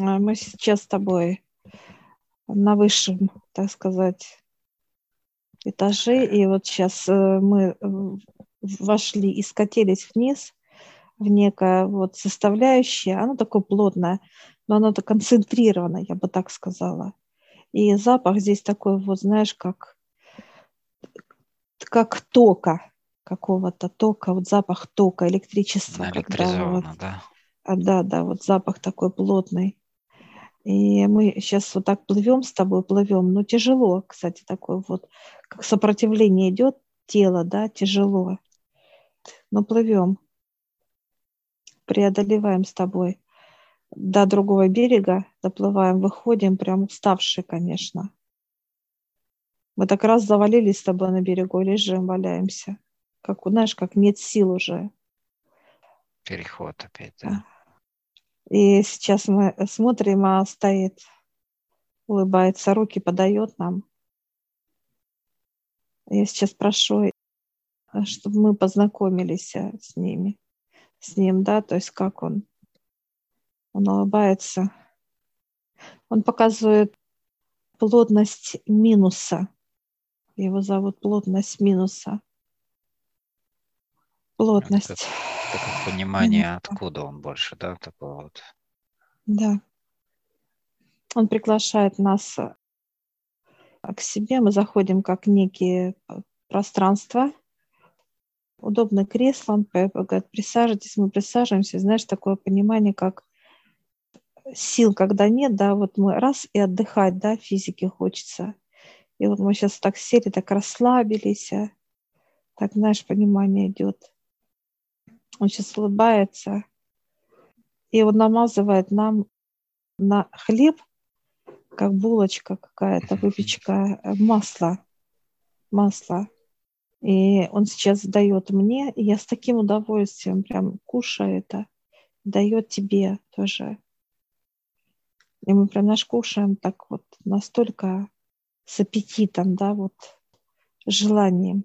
А, мы сейчас с тобой на высшем, так сказать, этаже, и вот сейчас э, мы вошли и скатились вниз в некое вот составляющее, оно такое плотное, но оно то концентрировано, я бы так сказала. И запах здесь такой вот, знаешь, как, как тока какого-то тока, вот запах тока, электричества. Когда вот, да? А, да, да, вот запах такой плотный. И мы сейчас вот так плывем с тобой, плывем, но тяжело, кстати, такое вот, как сопротивление идет тело, да, тяжело. Но плывем, преодолеваем с тобой до другого берега, доплываем, выходим, прям уставшие, конечно. Мы так раз завалились с тобой на берегу, лежим, валяемся. Как, знаешь, как нет сил уже. Переход опять, да. И сейчас мы смотрим, а стоит, улыбается, руки подает нам. Я сейчас прошу, чтобы мы познакомились э, с ними, с ним, да, то есть как он. Он улыбается. Он показывает плотность минуса. Его зовут плотность минуса. Плотность. Это понимание, откуда он больше, да, такого вот. Да. Он приглашает нас э, к себе. Мы заходим как некие э, пространства. Удобно кресло. Он говорит, присаживайтесь. Мы присаживаемся. Знаешь, такое понимание, как сил, когда нет, да, вот мы раз и отдыхать, да, физике хочется. И вот мы сейчас так сели, так расслабились, так, знаешь, понимание идет. Он сейчас улыбается и он намазывает нам на хлеб, как булочка какая-то, выпечка, э, масло, масло. И он сейчас дает мне, и я с таким удовольствием прям кушаю это, дает тебе тоже. И мы прям наш кушаем так вот настолько с аппетитом, да, вот желанием.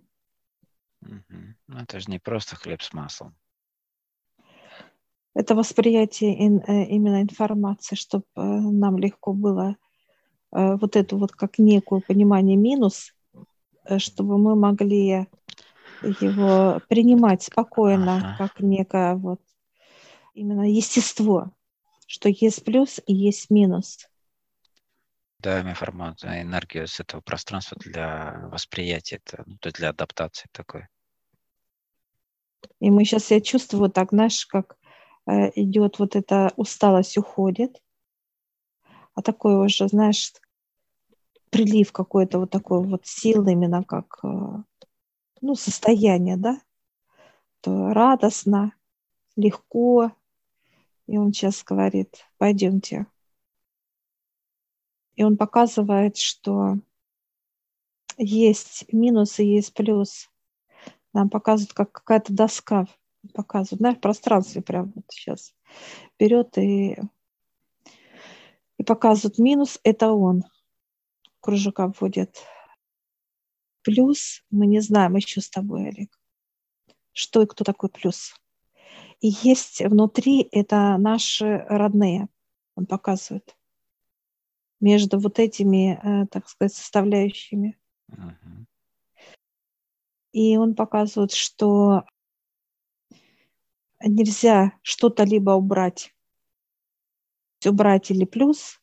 Угу. Ну, это же не просто хлеб с маслом это восприятие э, именно информации, чтобы э, нам легко было э, вот эту вот как некую понимание минус, чтобы мы могли его принимать спокойно, ага. как некое вот именно естество, что есть плюс и есть минус. Даем информацию, энергию с этого пространства для восприятия, ну, то есть для адаптации такой. И мы сейчас, я чувствую так, знаешь, как идет вот эта усталость уходит, а такой уже, знаешь, прилив какой-то вот такой вот силы именно как, э, ну, состояние, да, то радостно, легко. И он сейчас говорит, пойдемте. И он показывает, что есть минус и есть плюс. Нам показывают, как какая-то доска показывают, знаешь, в пространстве прям вот сейчас берет и, и показывает минус, это он. Кружок вводит. Плюс мы не знаем еще с тобой, Олег, что и кто такой плюс. И есть внутри это наши родные, он показывает, между вот этими, э, так сказать, составляющими. Uh-huh. И он показывает, что нельзя что-то либо убрать. Убрать или плюс,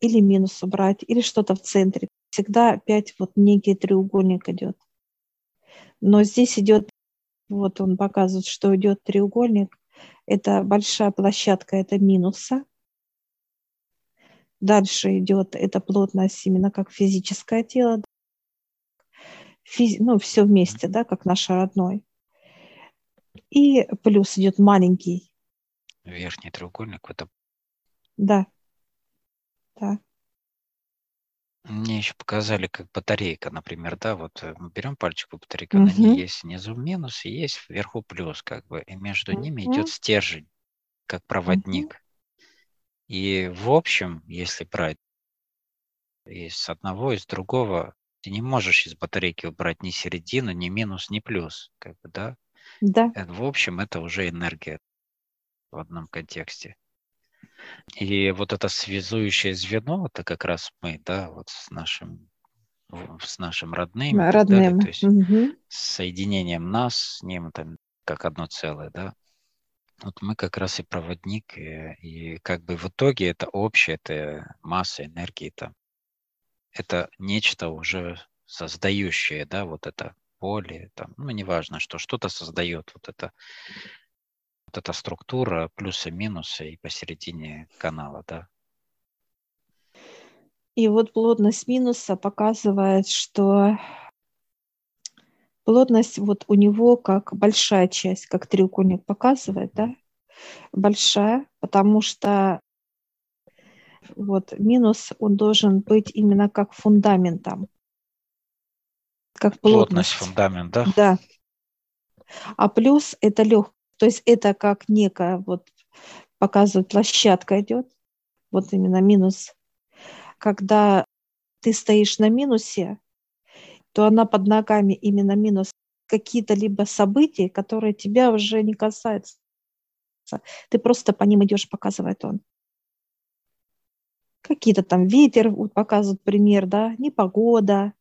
или минус убрать, или что-то в центре. Всегда опять вот некий треугольник идет. Но здесь идет, вот он показывает, что идет треугольник. Это большая площадка, это минуса. Дальше идет эта плотность именно как физическое тело. Физи, ну, все вместе, да, как наш родной. И плюс идет маленький. Верхний треугольник. Это... Да. Да. Мне еще показали, как батарейка, например, да, вот э, мы берем пальчик по батарейке, угу. на ней есть внизу минус и есть вверху плюс, как бы, и между угу. ними идет стержень, как проводник. Угу. И в общем, если брать из одного, из другого, ты не можешь из батарейки убрать ни середину, ни минус, ни плюс, как бы, да? Да. В общем, это уже энергия в одном контексте. И вот это связующее звено, это как раз мы, да, вот с нашим с нашим родным, родным. Далее, то есть угу. с соединением нас с ним там как одно целое, да. Вот мы как раз и проводник, и, и как бы в итоге это общее, это масса энергии, это, это нечто уже создающее, да, вот это поле, там, ну, неважно, что что-то создает, вот это вот эта структура, плюсы, минусы и посередине канала, да. И вот плотность минуса показывает, что плотность вот у него как большая часть, как треугольник показывает, да, большая, потому что вот минус, он должен быть именно как фундаментом, как плотность. Плотность фундамент, да? Да. А плюс это легкость, то есть это как некая вот показывает площадка идет, вот именно минус. Когда ты стоишь на минусе, то она под ногами именно минус какие-то либо события, которые тебя уже не касаются. Ты просто по ним идешь, показывает он. Какие-то там ветер, вот показывают пример, да, непогода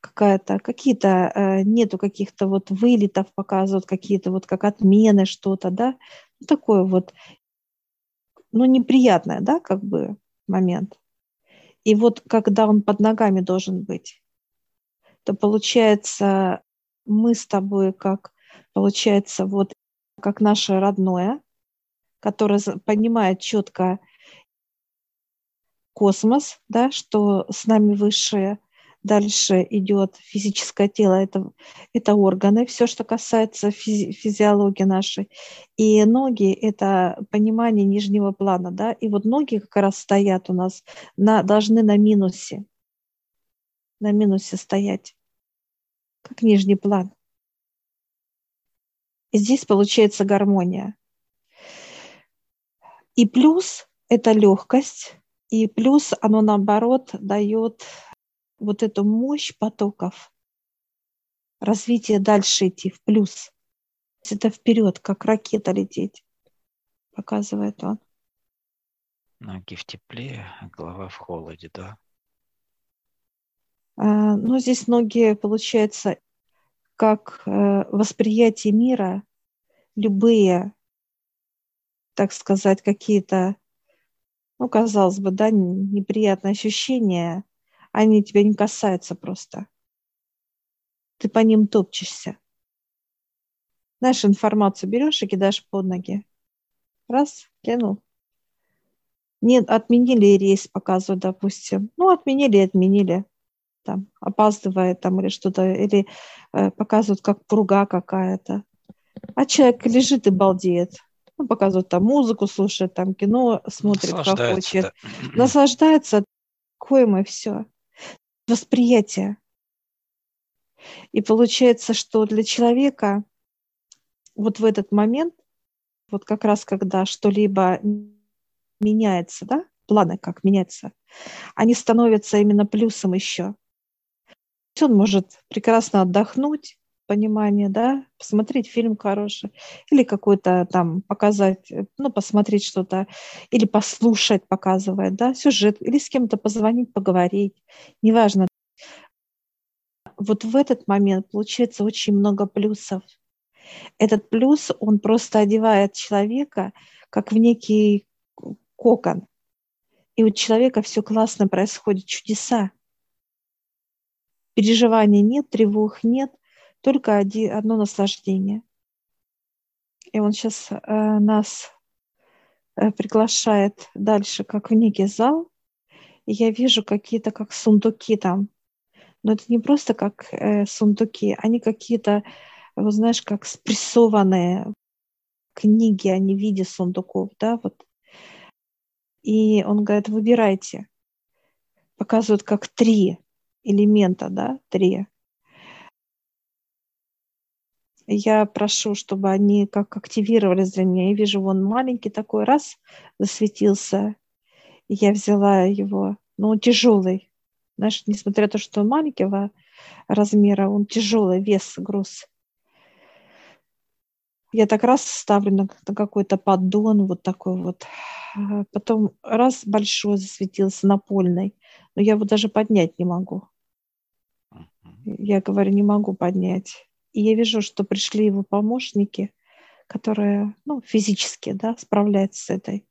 какая-то, какие-то, э, нету каких-то вот вылетов показывают, какие-то вот как отмены что-то, да, ну, такое вот, ну, неприятное, да, как бы момент. И вот когда он под ногами должен быть, то получается мы с тобой как, получается, вот как наше родное, которое понимает четко космос, да, что с нами высшее, дальше идет физическое тело, это, это органы, все, что касается физи- физиологии нашей. И ноги – это понимание нижнего плана, да, и вот ноги как раз стоят у нас, на, должны на минусе, на минусе стоять как нижний план. И здесь получается гармония. И плюс это легкость, и плюс оно наоборот дает вот эту мощь потоков, развитие дальше идти в плюс. Это вперед, как ракета лететь, показывает он. Ноги в тепле, голова в холоде, да? А, ну, здесь ноги, получается, как э, восприятие мира, любые, так сказать, какие-то, ну, казалось бы, да, неприятные ощущения, они тебя не касаются просто. Ты по ним топчешься. Знаешь, информацию берешь и кидаешь под ноги. Раз, кинул. Нет, отменили рейс, показывают, допустим. Ну, отменили отменили там опаздывает там или что-то, или э, показывают как пруга какая-то. А человек лежит и балдеет. Ну, показывают там музыку, слушает там кино, смотрит, как хочет. Да. Наслаждается, коем и все. Восприятие. И получается, что для человека вот в этот момент, вот как раз когда что-либо меняется, да, планы как меняются, они становятся именно плюсом еще он может прекрасно отдохнуть, понимание, да, посмотреть фильм хороший, или какой-то там показать, ну, посмотреть что-то, или послушать, показывает, да, сюжет, или с кем-то позвонить, поговорить, неважно. Вот в этот момент получается очень много плюсов. Этот плюс, он просто одевает человека как в некий кокон. И у человека все классно происходит, чудеса переживаний нет, тревог нет, только один, одно наслаждение. И он сейчас э, нас э, приглашает дальше, как в некий зал, и я вижу какие-то как сундуки там. Но это не просто как э, сундуки, они какие-то, вот знаешь, как спрессованные книги, они в виде сундуков, да, вот. И он говорит, выбирайте. Показывают как три элемента, да, три. Я прошу, чтобы они как активировались для меня. Я вижу, вон маленький такой, раз, засветился. Я взяла его, но он тяжелый. Знаешь, несмотря на то, что он маленького размера, он тяжелый, вес, груз. Я так раз ставлю на, на какой-то поддон, вот такой вот. А потом раз большой засветился напольный, но я его даже поднять не могу. Я говорю, не могу поднять. И я вижу, что пришли его помощники, которые, ну, физически, да, справляются с этой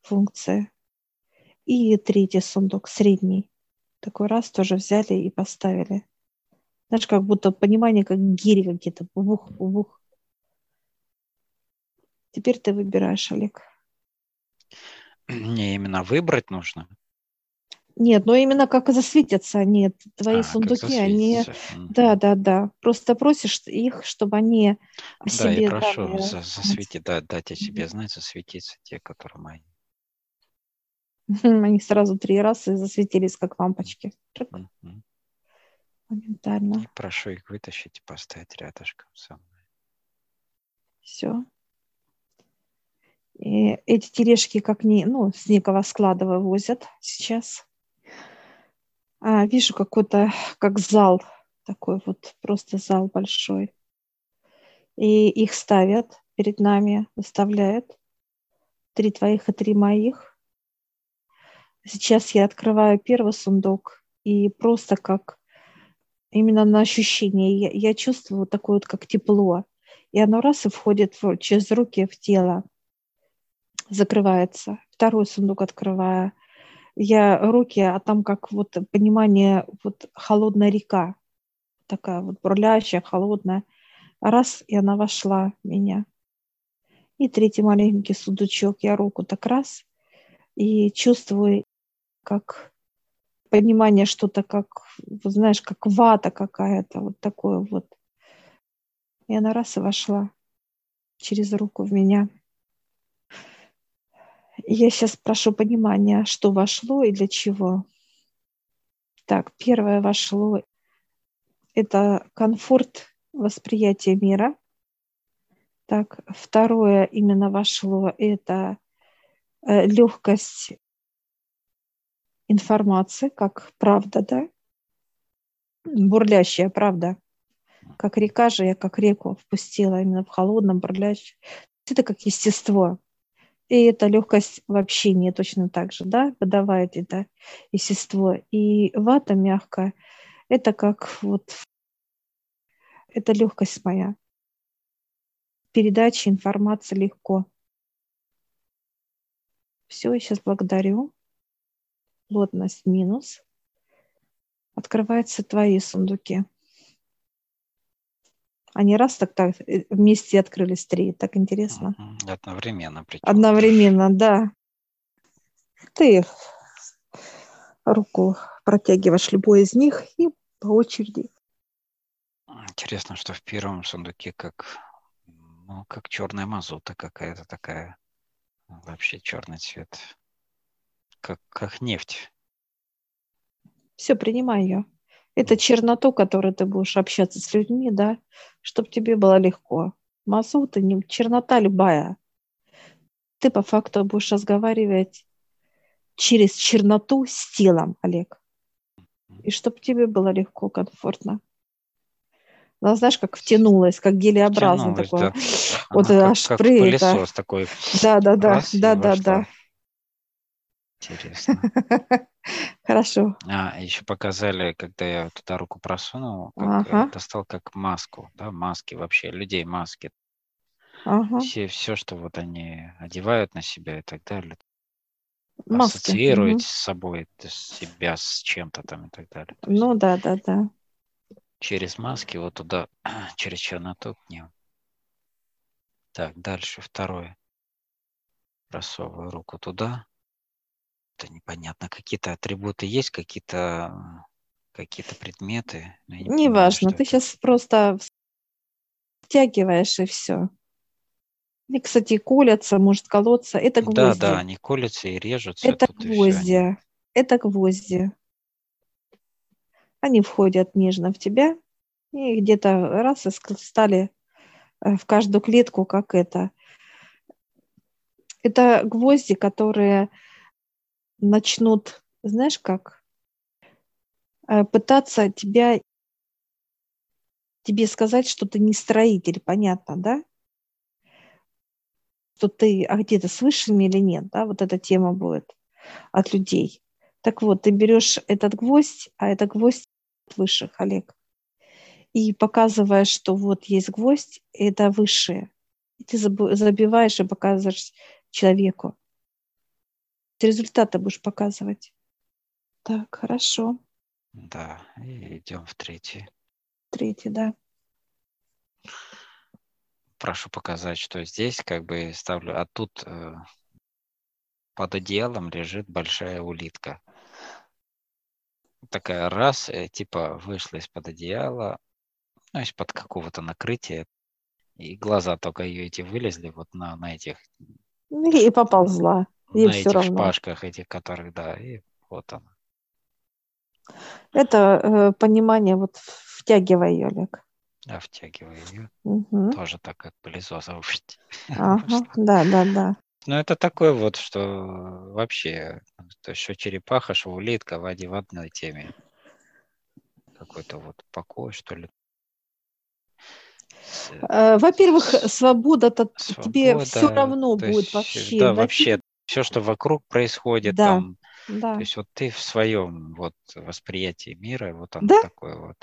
функцией. И третий сундук, средний. Такой раз тоже взяли и поставили. Знаешь, как будто понимание, как гири какие-то. Бух, бух. Теперь ты выбираешь, Олег. Не именно выбрать нужно. Нет, но именно как засветятся они, твои а, сундуки, они... Да, да, да. Просто просишь их, чтобы они о да, себе... Да, я прошу дали... засветить, да, дать о себе знать, засветиться те, которые мои. Они сразу три раза засветились, как лампочки. Mm-hmm. Моментально. Прошу их вытащить и поставить рядышком со мной. Все. И эти тележки как не, ну, с некого склада вывозят сейчас. А, вижу какой-то, как зал, такой вот просто зал большой. И их ставят перед нами, выставляют. Три твоих и три моих. Сейчас я открываю первый сундук, и просто как именно на ощущение, я, я чувствую такое вот как тепло. И оно раз и входит в, через руки в тело, закрывается. Второй сундук открываю я руки, а там как вот понимание, вот холодная река, такая вот бурлящая, холодная. Раз, и она вошла в меня. И третий маленький сундучок, я руку так раз, и чувствую, как понимание что-то, как, знаешь, как вата какая-то, вот такое вот. И она раз и вошла через руку в меня. Я сейчас прошу понимания, что вошло и для чего. Так, первое вошло – это комфорт восприятия мира. Так, второе именно вошло – это э, легкость информации, как правда, да? Бурлящая правда. Как река же я как реку впустила именно в холодном, бурлящем. Это как естество. И эта легкость в общении точно так же, да, выдавает это естество. И вата мягкая, это как вот, это легкость моя. Передача информации легко. Все, я сейчас благодарю. Плотность минус. Открываются твои сундуки. Они раз так, так э, вместе открылись три. Так интересно. Одновременно. Причем. Одновременно, да. Ты руку протягиваешь любой из них и по очереди. Интересно, что в первом сундуке как, ну, как черная мазута какая-то такая. Вообще черный цвет. Как, как нефть. Все, принимай ее. Это черноту, которой ты будешь общаться с людьми, да, чтобы тебе было легко. Мазут, не чернота любая. Ты по факту будешь разговаривать через черноту с телом, Олег. И чтобы тебе было легко, комфортно. Она, знаешь, как втянулась, как гелеобразно такое. Да. Вот Она аж как, как пылесос такой. Да, да, да, да, да, да. Интересно. Хорошо. А, еще показали, когда я туда руку просунул, как ага. достал как маску, да, маски вообще, людей маски. Ага. Все, все, что вот они одевают на себя и так далее. Маски. Ассоциируют угу. с собой себя с чем-то там и так далее. То ну да, да, да. Через маски вот туда, через черноту к ним. Так, дальше второе. Просовываю руку туда это непонятно. Какие-то атрибуты есть, какие-то какие-то предметы. Не Неважно, ты это. сейчас просто втягиваешь и все. И, кстати, колятся, может колоться. Это гвозди. Да, да, они колятся и режутся. Это гвозди. Это гвозди. Они входят нежно в тебя и где-то раз и стали э, в каждую клетку, как это. Это гвозди, которые начнут, знаешь как, э, пытаться тебя, тебе сказать, что ты не строитель, понятно, да? что ты, а где то с высшими или нет, да, вот эта тема будет от людей. Так вот, ты берешь этот гвоздь, а это гвоздь высших, Олег, и показываешь, что вот есть гвоздь, это высшее. И ты забиваешь и показываешь человеку. Результаты будешь показывать. Так, хорошо. Да, и идем в третий. Третий, да. Прошу показать, что здесь как бы ставлю, а тут э, под одеялом лежит большая улитка. Такая раз, э, типа вышла из-под одеяла, ну, из-под какого-то накрытия, и глаза только ее эти вылезли вот на, на этих... Ну, и поползла. Ей на этих равно. шпажках этих, которых, да, и вот она. Это э, понимание, вот втягивай ее, Олег. А втягивай ее. Угу. Тоже так, как пылесосом. Ага, да, да, да. Ну, это такое вот, что вообще, то есть, что черепаха, что улитка в в одной теме. Какой-то вот покой, что ли. Э, во-первых, свобода-то свобода, тебе все равно будет есть, вообще. Да, вообще, все, что вокруг происходит, да, там, да. то есть вот ты в своем вот восприятии мира, вот оно да. такое вот.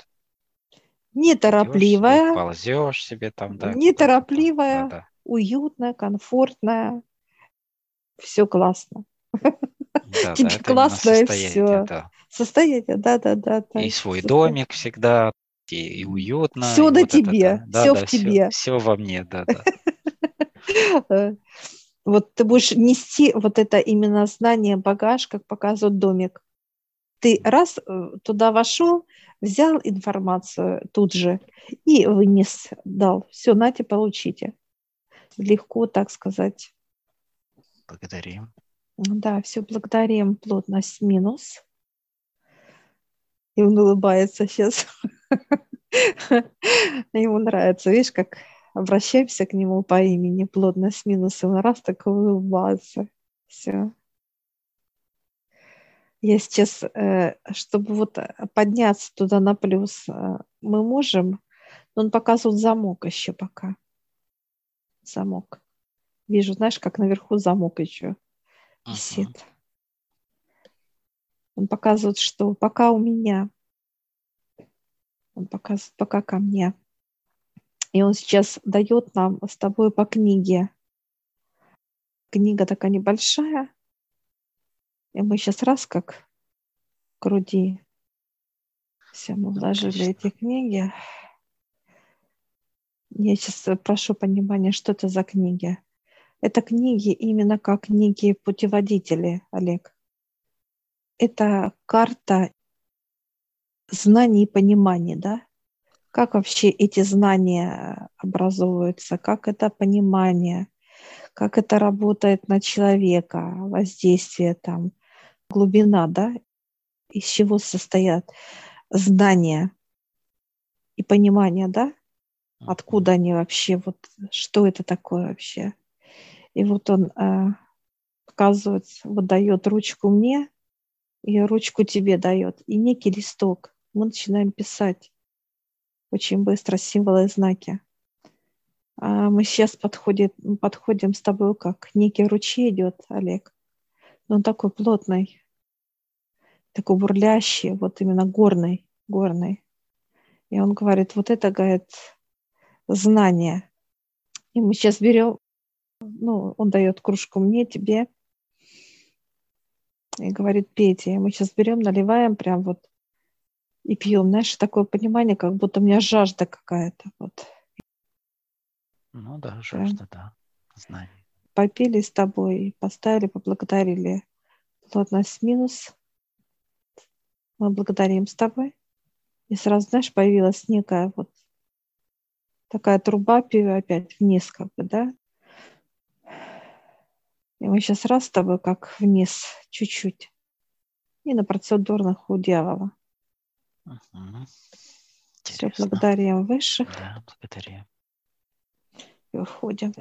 Неторопливая. ползешь себе там, да. Неторопливая, да, да. уютная, комфортная. Все классно. Да, Тебе да, классно и все. Да. Состояние, да, да, да. да. И свой домик всегда, и, и уютно. Все и на вот тебе, это, да. все да, в да, тебе. Все, все во мне, да, да. Вот ты будешь нести вот это именно знание, багаж, как показывает домик. Ты раз э, туда вошел, взял информацию тут же и вынес, дал. Все, нате, получите. Легко, так сказать. Благодарим. Да, все благодарим. Плотность минус. И он улыбается сейчас. Ему нравится. Видишь, как обращаемся к нему по имени, плотность минус, он раз так улыбается. Все. Я сейчас, э, чтобы вот подняться туда на плюс, э, мы можем, но он показывает замок еще пока. Замок. Вижу, знаешь, как наверху замок еще висит. Uh-huh. Он показывает, что пока у меня. Он показывает пока ко мне. И он сейчас дает нам с тобой по книге. Книга такая небольшая. И мы сейчас раз как к груди. Все, мы вложили эти книги. Я сейчас прошу понимания, что это за книги. Это книги именно как книги-путеводители, Олег. Это карта знаний и понимания, да? Как вообще эти знания образовываются, как это понимание, как это работает на человека, воздействие там, глубина, да? Из чего состоят знания и понимание, да? Откуда они вообще, вот что это такое вообще? И вот он э, показывает, вот дает ручку мне, и ручку тебе дает, и некий листок. Мы начинаем писать очень быстро символы и знаки. А мы сейчас подходим, подходим с тобой как некий ручей идет, Олег. Но он такой плотный, такой бурлящий, вот именно горный, горный. И он говорит, вот это, говорит, знание. И мы сейчас берем ну, он дает кружку мне, тебе, и говорит, пейте. И мы сейчас берем, наливаем прям вот и пьем. Знаешь, такое понимание, как будто у меня жажда какая-то. Вот. Ну да, жажда, прям. да, знание. Попили с тобой, поставили, поблагодарили. Плотность минус. Мы благодарим с тобой. И сразу, знаешь, появилась некая вот такая труба опять вниз, как бы, да, и мы сейчас раз с тобой как вниз чуть-чуть. И на процедурных у дьявола. Угу. Все, благодарим высших. Да, благодарим. И уходим.